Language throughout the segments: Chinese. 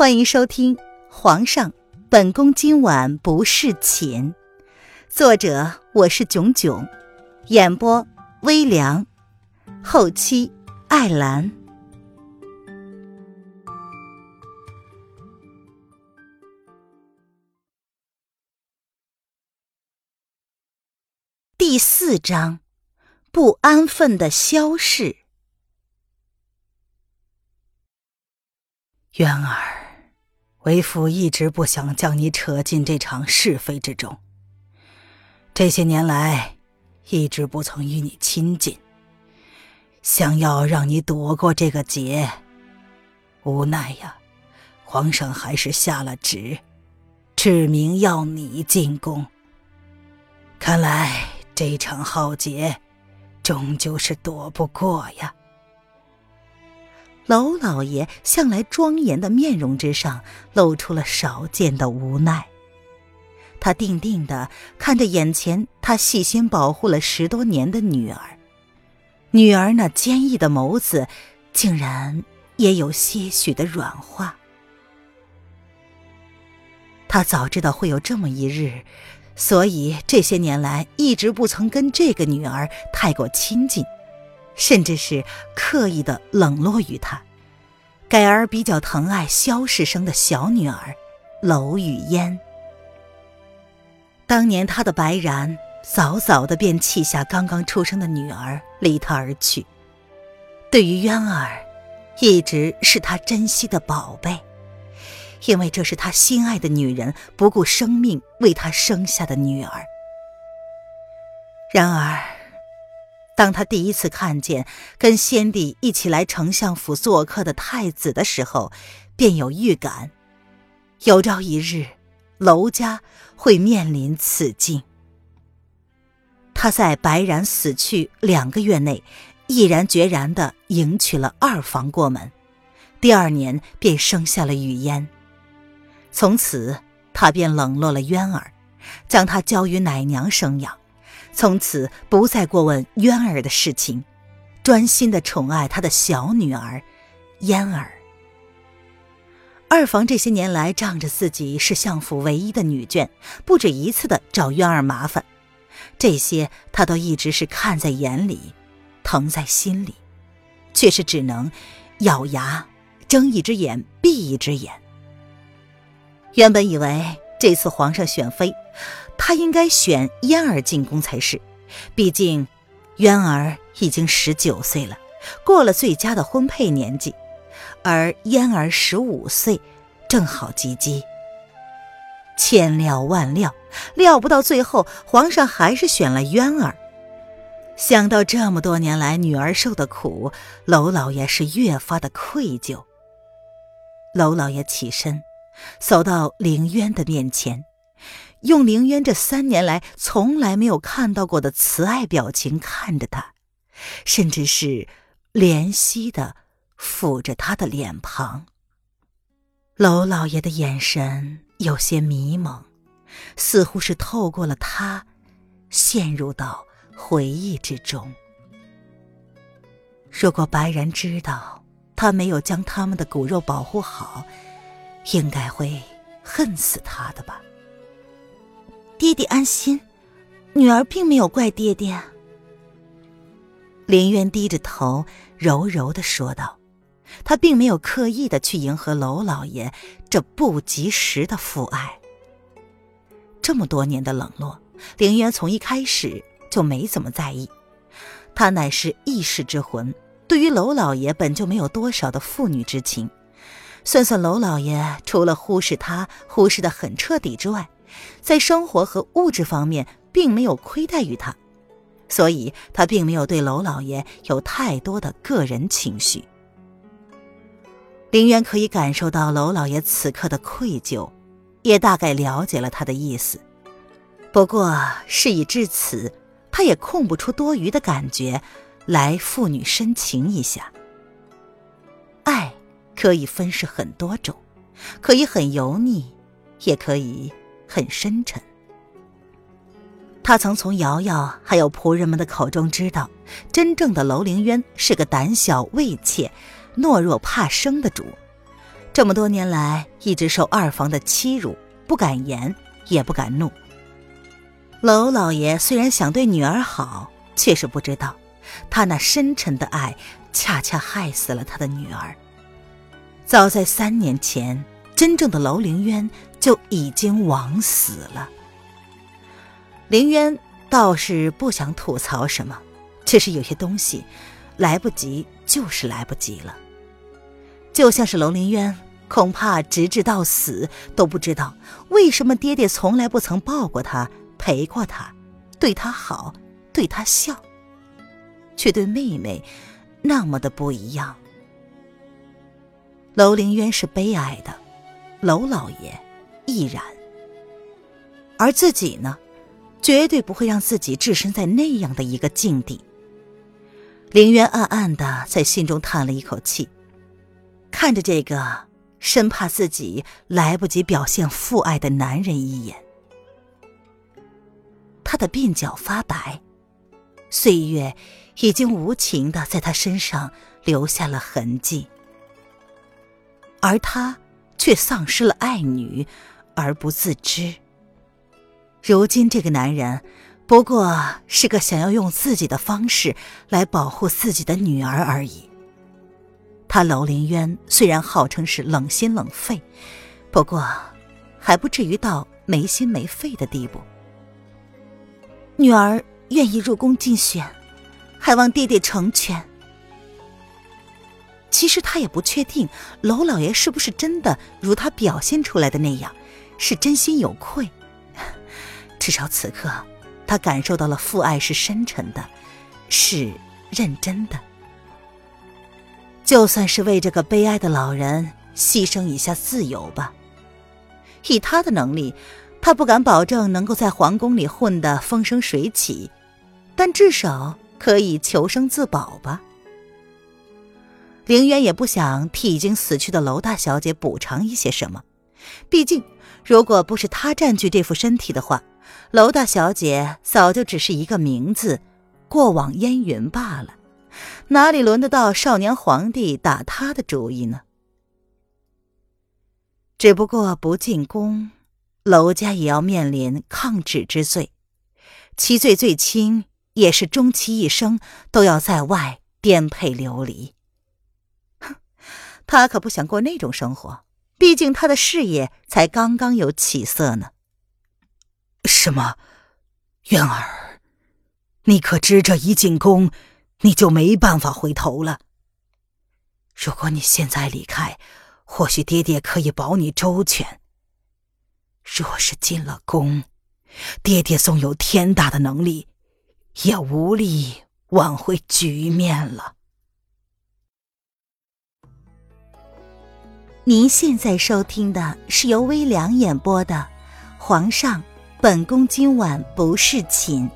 欢迎收听《皇上，本宫今晚不侍寝》，作者我是囧囧，演播微凉，后期艾兰。第四章，不安分的萧氏。渊儿。为父一直不想将你扯进这场是非之中。这些年来，一直不曾与你亲近，想要让你躲过这个劫，无奈呀，皇上还是下了旨，指明要你进宫。看来这场浩劫，终究是躲不过呀。娄老爷向来庄严的面容之上露出了少见的无奈。他定定的看着眼前他细心保护了十多年的女儿，女儿那坚毅的眸子，竟然也有些许的软化。他早知道会有这么一日，所以这些年来一直不曾跟这个女儿太过亲近。甚至是刻意的冷落于他，改而比较疼爱萧氏生的小女儿娄雨嫣。当年他的白然早早的便弃下刚刚出生的女儿，离他而去。对于渊儿，一直是他珍惜的宝贝，因为这是他心爱的女人不顾生命为他生下的女儿。然而。当他第一次看见跟先帝一起来丞相府做客的太子的时候，便有预感，有朝一日，娄家会面临此境。他在白然死去两个月内，毅然决然地迎娶了二房过门，第二年便生下了雨嫣。从此，他便冷落了渊儿，将她交于奶娘生养。从此不再过问渊儿的事情，专心的宠爱他的小女儿嫣儿。二房这些年来仗着自己是相府唯一的女眷，不止一次的找渊儿麻烦，这些他都一直是看在眼里，疼在心里，却是只能咬牙睁一只眼闭一只眼。原本以为这次皇上选妃。他应该选嫣儿进宫才是，毕竟，渊儿已经十九岁了，过了最佳的婚配年纪，而嫣儿十五岁，正好及笄。千料万料，料不到最后，皇上还是选了渊儿。想到这么多年来女儿受的苦，娄老爷是越发的愧疚。娄老爷起身，走到凌渊的面前。用凌渊这三年来从来没有看到过的慈爱表情看着他，甚至是怜惜的抚着他的脸庞。娄老爷的眼神有些迷蒙，似乎是透过了他，陷入到回忆之中。如果白然知道他没有将他们的骨肉保护好，应该会恨死他的吧。爹爹安心，女儿并没有怪爹爹。林渊低着头，柔柔的说道：“他并没有刻意的去迎合娄老爷这不及时的父爱。这么多年的冷落，林渊从一开始就没怎么在意。他乃是异世之魂，对于娄老爷本就没有多少的父女之情。算算娄老爷，除了忽视他，忽视的很彻底之外。”在生活和物质方面，并没有亏待于他，所以他并没有对娄老爷有太多的个人情绪。林渊可以感受到娄老爷此刻的愧疚，也大概了解了他的意思。不过事已至此，他也空不出多余的感觉来父女深情一下。爱可以分是很多种，可以很油腻，也可以。很深沉。他曾从瑶瑶还有仆人们的口中知道，真正的楼凌渊是个胆小畏怯、懦弱怕生的主。这么多年来一直受二房的欺辱，不敢言，也不敢怒。娄老爷虽然想对女儿好，却是不知道，他那深沉的爱，恰恰害死了他的女儿。早在三年前，真正的娄凌渊就已经枉死了。林渊倒是不想吐槽什么，只是有些东西，来不及就是来不及了。就像是娄林渊，恐怕直至到死都不知道为什么爹爹从来不曾抱过他、陪过他、对他好、对他笑，却对妹妹那么的不一样。娄林渊是悲哀的，娄老爷亦然。而自己呢，绝对不会让自己置身在那样的一个境地。凌渊暗暗的在心中叹了一口气。看着这个生怕自己来不及表现父爱的男人一眼，他的鬓角发白，岁月已经无情的在他身上留下了痕迹，而他却丧失了爱女而不自知。如今这个男人不过是个想要用自己的方式来保护自己的女儿而已。他楼凌渊虽然号称是冷心冷肺，不过还不至于到没心没肺的地步。女儿愿意入宫竞选，还望爹爹成全。其实他也不确定娄老爷是不是真的如他表现出来的那样，是真心有愧。至少此刻，他感受到了父爱是深沉的，是认真的。就算是为这个悲哀的老人牺牲一下自由吧。以他的能力，他不敢保证能够在皇宫里混得风生水起，但至少可以求生自保吧。凌渊也不想替已经死去的娄大小姐补偿一些什么，毕竟，如果不是他占据这副身体的话，娄大小姐早就只是一个名字，过往烟云罢了。哪里轮得到少年皇帝打他的主意呢？只不过不进宫，娄家也要面临抗旨之罪，其罪最轻也是终其一生都要在外颠沛流离。哼，他可不想过那种生活，毕竟他的事业才刚刚有起色呢。什么，渊儿，你可知这一进宫？你就没办法回头了。如果你现在离开，或许爹爹可以保你周全。若是进了宫，爹爹纵有天大的能力，也无力挽回局面了。您现在收听的是由微凉演播的《皇上，本宫今晚不侍寝》。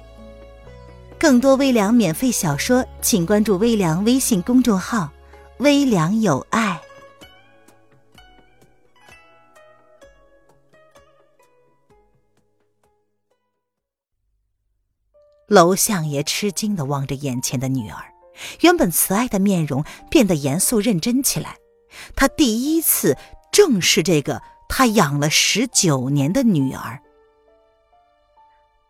更多微凉免费小说，请关注微凉微信公众号“微凉有爱”。娄相爷吃惊的望着眼前的女儿，原本慈爱的面容变得严肃认真起来。他第一次正视这个他养了十九年的女儿。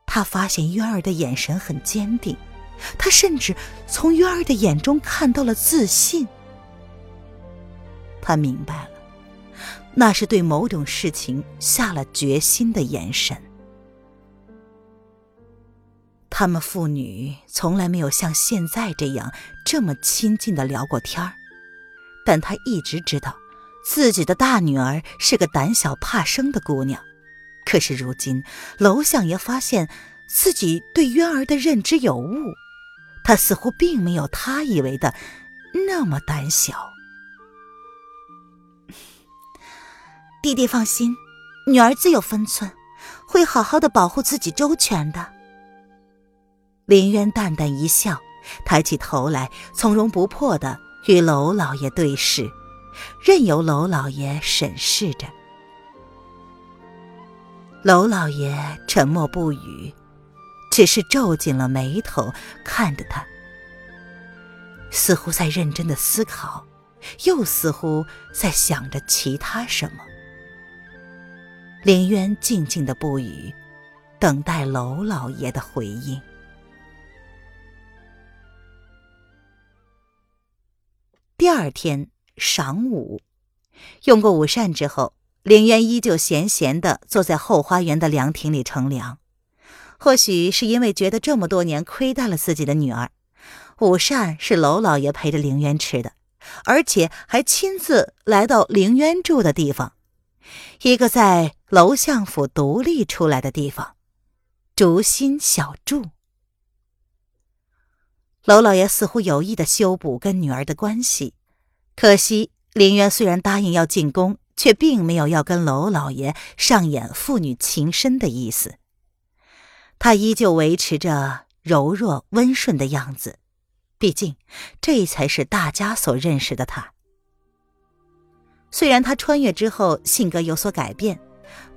他发现渊儿的眼神很坚定，他甚至从渊儿的眼中看到了自信。他明白了，那是对某种事情下了决心的眼神。他们父女从来没有像现在这样这么亲近的聊过天儿，但他一直知道，自己的大女儿是个胆小怕生的姑娘。可是如今，娄相爷发现自己对渊儿的认知有误，他似乎并没有他以为的那么胆小。弟弟放心，女儿自有分寸，会好好的保护自己周全的。林渊淡淡一笑，抬起头来，从容不迫的与娄老爷对视，任由娄老爷审视着。娄老爷沉默不语，只是皱紧了眉头看着他，似乎在认真的思考又似乎在想着其他什么。凌渊静静的不语，等待娄老爷的回应。第二天晌午，用过午膳之后，凌渊依旧闲闲的坐在后花园的凉亭里乘凉。或许是因为觉得这么多年亏待了自己的女儿，午膳是娄老爷陪着凌渊吃的，而且还亲自来到凌渊住的地方，一个在娄相府独立出来的地方——竹心小筑。娄老爷似乎有意的修补跟女儿的关系，可惜林渊虽然答应要进宫，却并没有要跟娄老爷上演父女情深的意思。他依旧维持着柔弱温顺的样子，毕竟这才是大家所认识的他。虽然他穿越之后性格有所改变，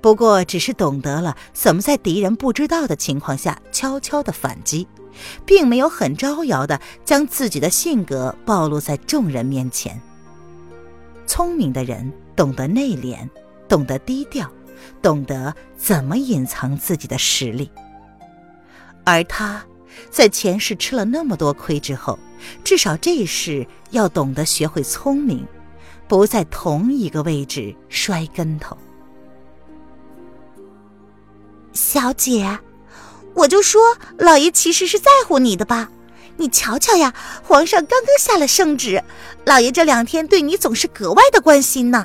不过只是懂得了怎么在敌人不知道的情况下悄悄的反击，并没有很招摇的将自己的性格暴露在众人面前。聪明的人懂得内敛，懂得低调，懂得怎么隐藏自己的实力。而他，在前世吃了那么多亏之后，至少这一世要懂得学会聪明，不在同一个位置摔跟头。小姐，我就说老爷其实是在乎你的吧？你瞧瞧呀，皇上刚刚下了圣旨，老爷这两天对你总是格外的关心呢。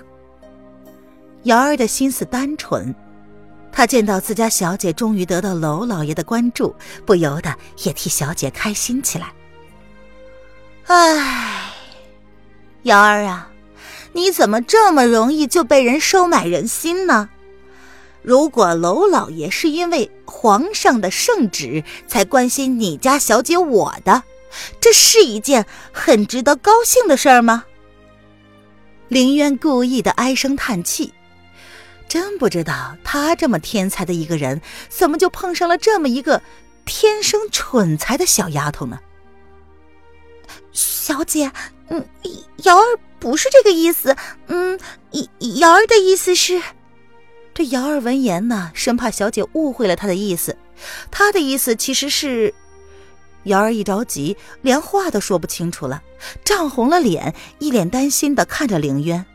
瑶儿的心思单纯。他见到自家小姐终于得到娄老爷的关注，不由得也替小姐开心起来。唉，瑶儿啊，你怎么这么容易就被人收买人心呢？如果娄老爷是因为皇上的圣旨才关心你家小姐我的，这是一件很值得高兴的事儿吗？林渊故意的唉声叹气。真不知道他这么天才的一个人，怎么就碰上了这么一个天生蠢材的小丫头呢？小姐，嗯，瑶儿不是这个意思，嗯，瑶儿的意思是……这瑶儿闻言呢，生怕小姐误会了他的意思，他的意思其实是……瑶儿一着急，连话都说不清楚了，涨红了脸，一脸担心的看着凌渊。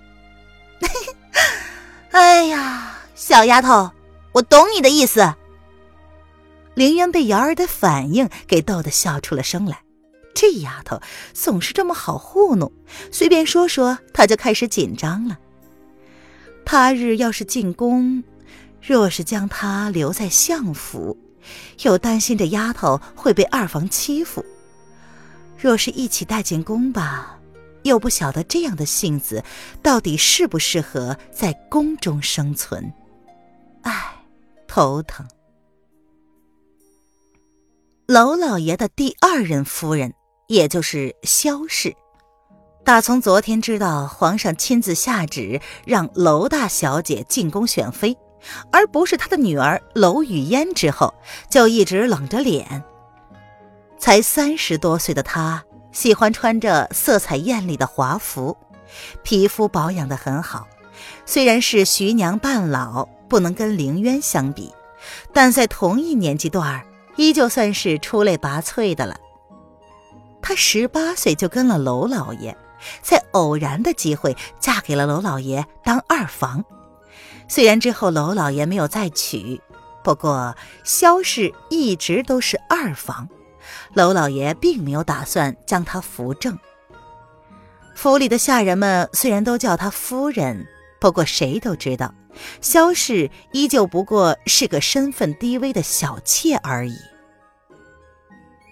哎呀，小丫头，我懂你的意思。凌渊被瑶儿的反应给逗得笑出了声来。这丫头总是这么好糊弄，随便说说，她就开始紧张了。他日要是进宫，若是将她留在相府，又担心这丫头会被二房欺负；若是一起带进宫吧。又不晓得这样的性子到底适不适合在宫中生存，唉，头疼。娄老爷的第二任夫人，也就是萧氏，打从昨天知道皇上亲自下旨让娄大小姐进宫选妃，而不是他的女儿娄雨嫣之后，就一直冷着脸。才三十多岁的她。喜欢穿着色彩艳丽的华服，皮肤保养的很好。虽然是徐娘半老，不能跟凌渊相比，但在同一年纪段，依旧算是出类拔萃的了。她十八岁就跟了娄老爷，在偶然的机会嫁给了娄老爷当二房。虽然之后娄老爷没有再娶，不过萧氏一直都是二房。娄老爷并没有打算将她扶正。府里的下人们虽然都叫她夫人，不过谁都知道，萧氏依旧不过是个身份低微的小妾而已。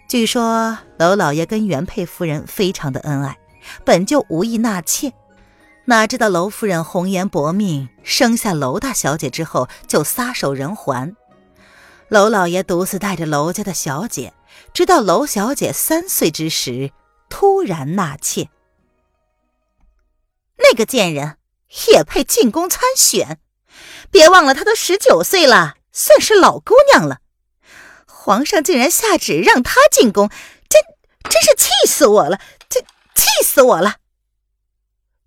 据说娄老爷跟原配夫人非常的恩爱，本就无意纳妾，哪知道娄夫人红颜薄命，生下娄大小姐之后就撒手人寰。娄老爷独自带着娄家的小姐。直到娄小姐三岁之时，突然纳妾。那个贱人也配进宫参选？别忘了，她都十九岁了，算是老姑娘了。皇上竟然下旨让她进宫，真真是气死我了！气死我了！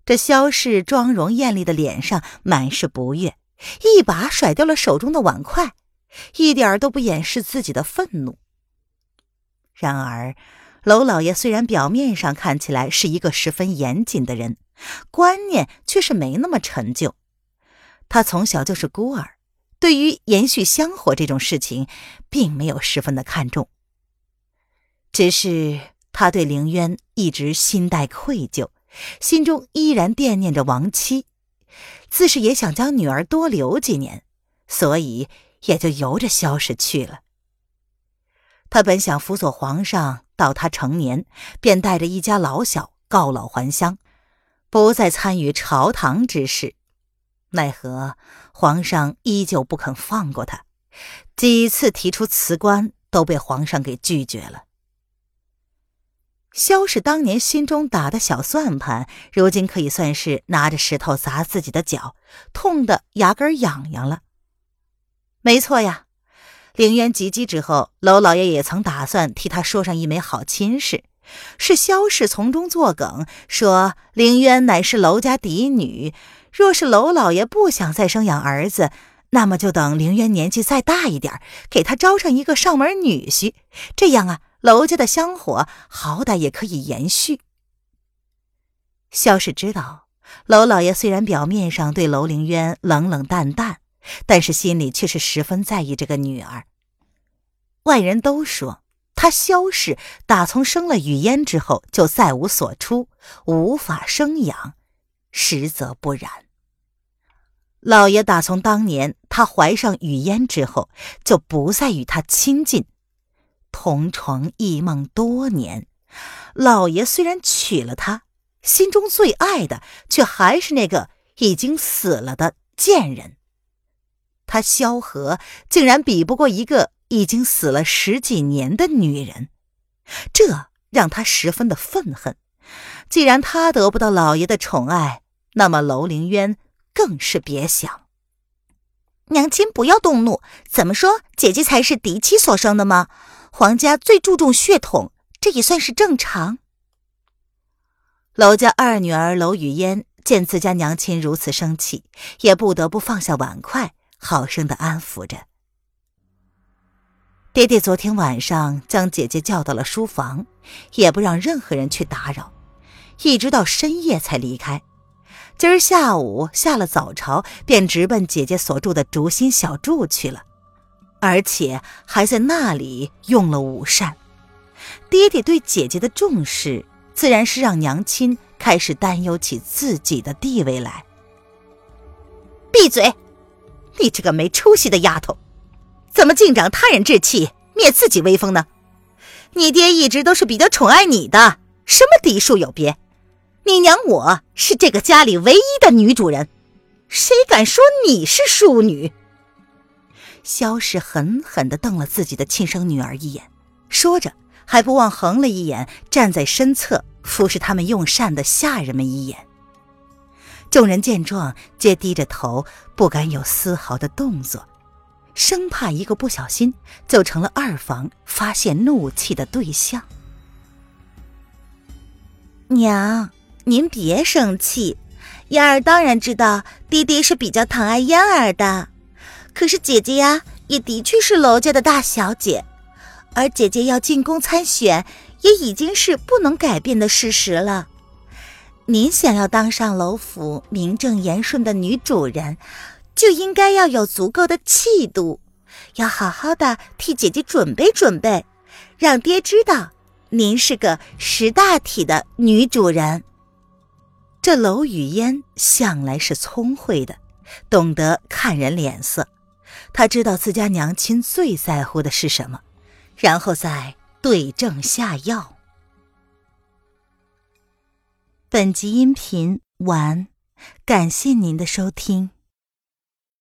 这萧氏妆容艳丽的脸上满是不悦，一把甩掉了手中的碗筷，一点都不掩饰自己的愤怒。然而，娄老爷虽然表面上看起来是一个十分严谨的人，观念却是没那么陈旧。他从小就是孤儿，对于延续香火这种事情，并没有十分的看重。只是他对凌渊一直心带愧疚，心中依然惦念着亡妻，自是也想将女儿多留几年，所以也就由着萧氏去了。他本想辅佐皇上到他成年，便带着一家老小告老还乡，不再参与朝堂之事。奈何皇上依旧不肯放过他，几次提出辞官，都被皇上给拒绝了。萧氏当年心中打的小算盘，如今可以算是拿着石头砸自己的脚，痛得牙根痒痒了。没错呀，凌渊及笄之后，娄老爷也曾打算替他说上一枚好亲事，是萧氏从中作梗，说凌渊乃是娄家嫡女，若是娄老爷不想再生养儿子，那么就等凌渊年纪再大一点，给他招上一个上门女婿，这样啊。娄家的香火好歹也可以延续。萧氏知道，娄老爷虽然表面上对楼凌渊冷冷淡淡，但是心里却是十分在意这个女儿。外人都说他萧氏打从生了雨嫣之后就再无所出，无法生养，实则不然。老爷打从当年他怀上雨嫣之后，就不再与她亲近。同床异梦多年，老爷虽然娶了她，心中最爱的却还是那个已经死了的贱人。他萧何竟然比不过一个已经死了十几年的女人，这让他十分的愤恨。既然他得不到老爷的宠爱，那么楼凌渊更是别想。娘亲不要动怒，怎么说姐姐才是嫡妻所生的吗？皇家最注重血统，这也算是正常。娄家二女儿娄雨嫣见自家娘亲如此生气，也不得不放下碗筷，好生的安抚着。爹爹昨天晚上将姐姐叫到了书房，也不让任何人去打扰，一直到深夜才离开。今儿下午下了早朝，便直奔姐姐所住的竹心小筑去了。而且还在那里用了午膳，爹爹对姐姐的重视，自然是让娘亲开始担忧起自己的地位来。闭嘴！你这个没出息的丫头，怎么尽长他人志气，灭自己威风呢？你爹一直都是比较宠爱你的，什么嫡庶有别？你娘我是这个家里唯一的女主人，谁敢说你是庶女？萧氏狠狠地瞪了自己的亲生女儿一眼，说着还不忘横了一眼站在身侧服侍他们用膳的下人们一眼。众人见状，皆低着头，不敢有丝毫的动作，生怕一个不小心就成了二房发泄怒气的对象。娘，您别生气，嫣儿当然知道爹爹是比较疼爱嫣儿的。可是姐姐呀，也的确是娄家的大小姐，而姐姐要进宫参选，也已经是不能改变的事实了。您想要当上娄府名正言顺的女主人，就应该要有足够的气度，要好好的替姐姐准备准备，让爹知道您是个识大体的女主人。这娄雨嫣向来是聪慧的，懂得看人脸色。他知道自家娘亲最在乎的是什么，然后再对症下药。本集音频完，感谢您的收听。